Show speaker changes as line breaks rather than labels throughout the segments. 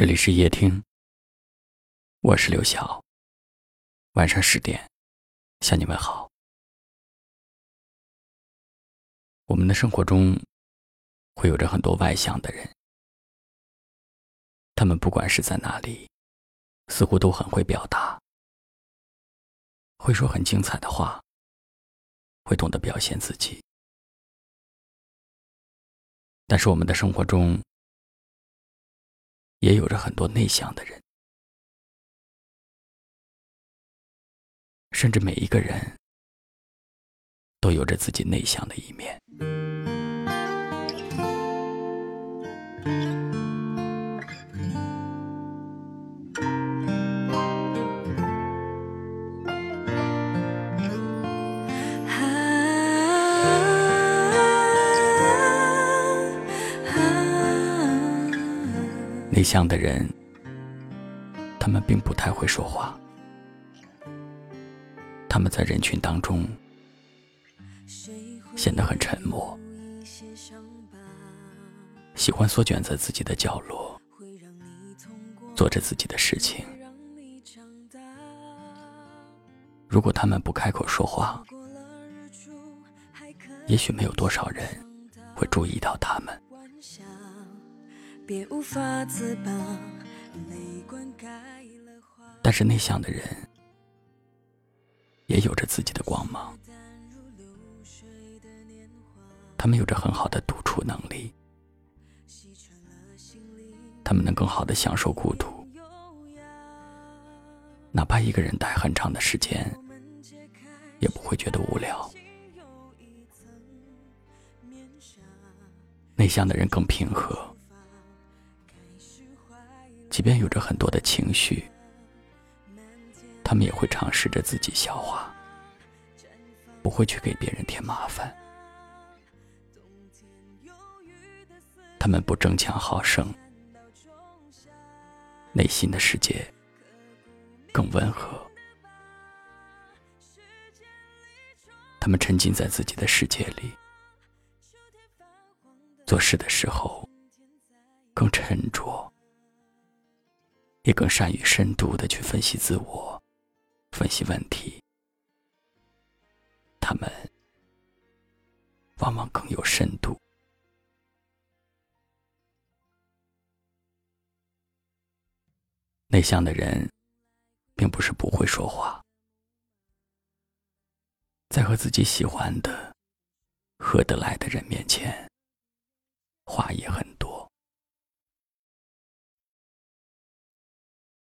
这里是夜听，我是刘晓。晚上十点，向你们好。我们的生活中会有着很多外向的人，他们不管是在哪里，似乎都很会表达，会说很精彩的话，会懂得表现自己。但是我们的生活中，也有着很多内向的人，甚至每一个人都有着自己内向的一面。内向的人，他们并不太会说话。他们在人群当中显得很沉默，喜欢缩卷在自己的角落，做着自己的事情。如果他们不开口说话，也许没有多少人会注意到他们。但是内向的人也有着自己的光芒，他们有着很好的独处能力，他们能更好的享受孤独，哪怕一个人待很长的时间，也不会觉得无聊。内向的人更平和。即便有着很多的情绪，他们也会尝试着自己消化，不会去给别人添麻烦。他们不争强好胜，内心的世界更温和。他们沉浸在自己的世界里，做事的时候更沉着。也更善于深度的去分析自我，分析问题。他们往往更有深度。内向的人，并不是不会说话，在和自己喜欢的、合得来的人面前，话也很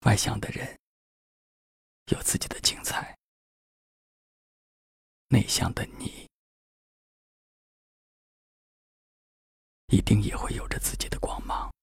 外向的人有自己的精彩，内向的你一定也会有着自己的光芒。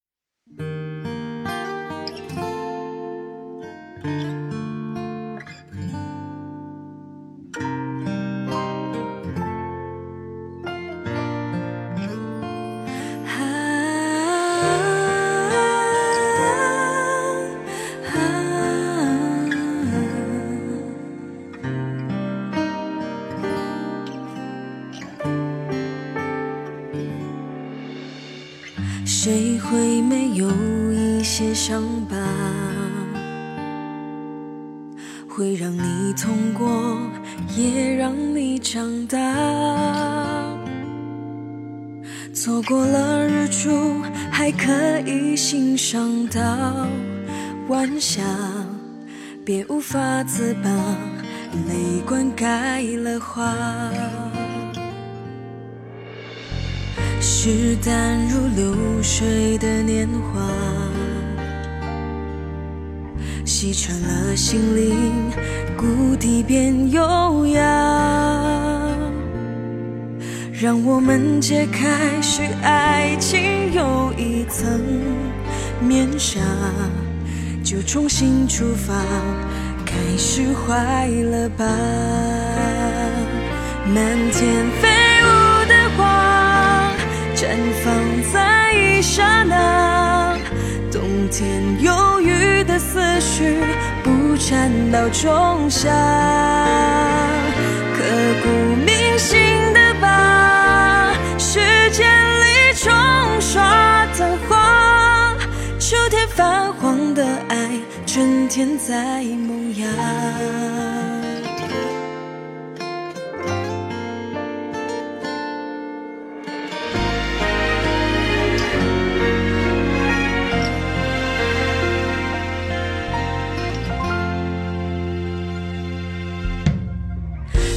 谁会没有一些伤疤，会让你痛过，也让你长大。错过了日出，还可以欣赏到晚霞，别无法自拔，泪灌溉了花。是淡如流水的年华，洗穿了心灵，谷底变优雅。让我们揭开是爱情又一层面纱，就重新出发，开始坏了吧？漫天飞。绽放在一刹那，冬天忧郁的思绪不缠到仲夏，刻骨铭心的疤，时间里冲刷的花，秋天泛黄的爱。春天在萌芽。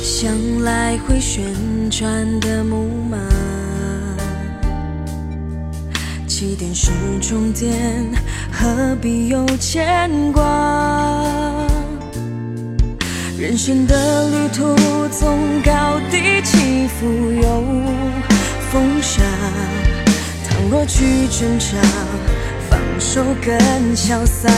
像来回旋转的木马，起点是终点，何必有牵挂？人生的旅途总高低起伏有风沙，倘若去挣扎，放手更潇洒。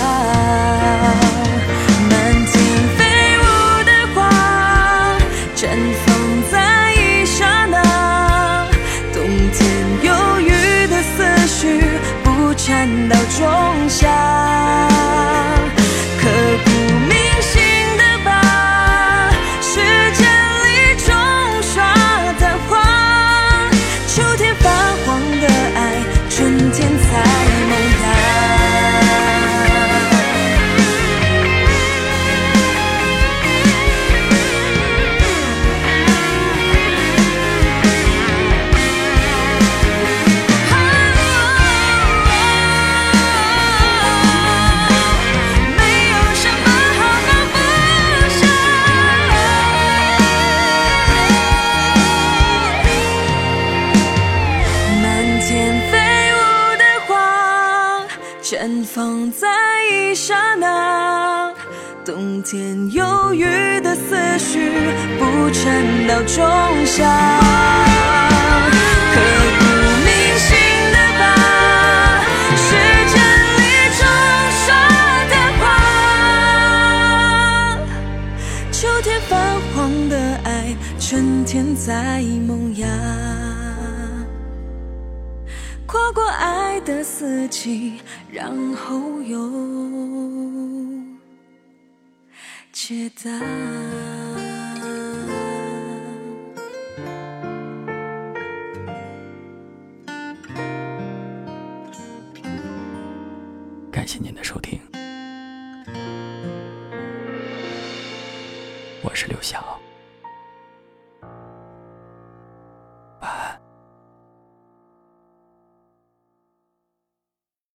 放在一刹那，冬天忧郁的思绪不缠到仲夏，刻骨铭心的疤，是真理中说的话。秋天泛黄的爱，春天在萌芽。的四季，然后又解答。
感谢您的收听，我是刘晓。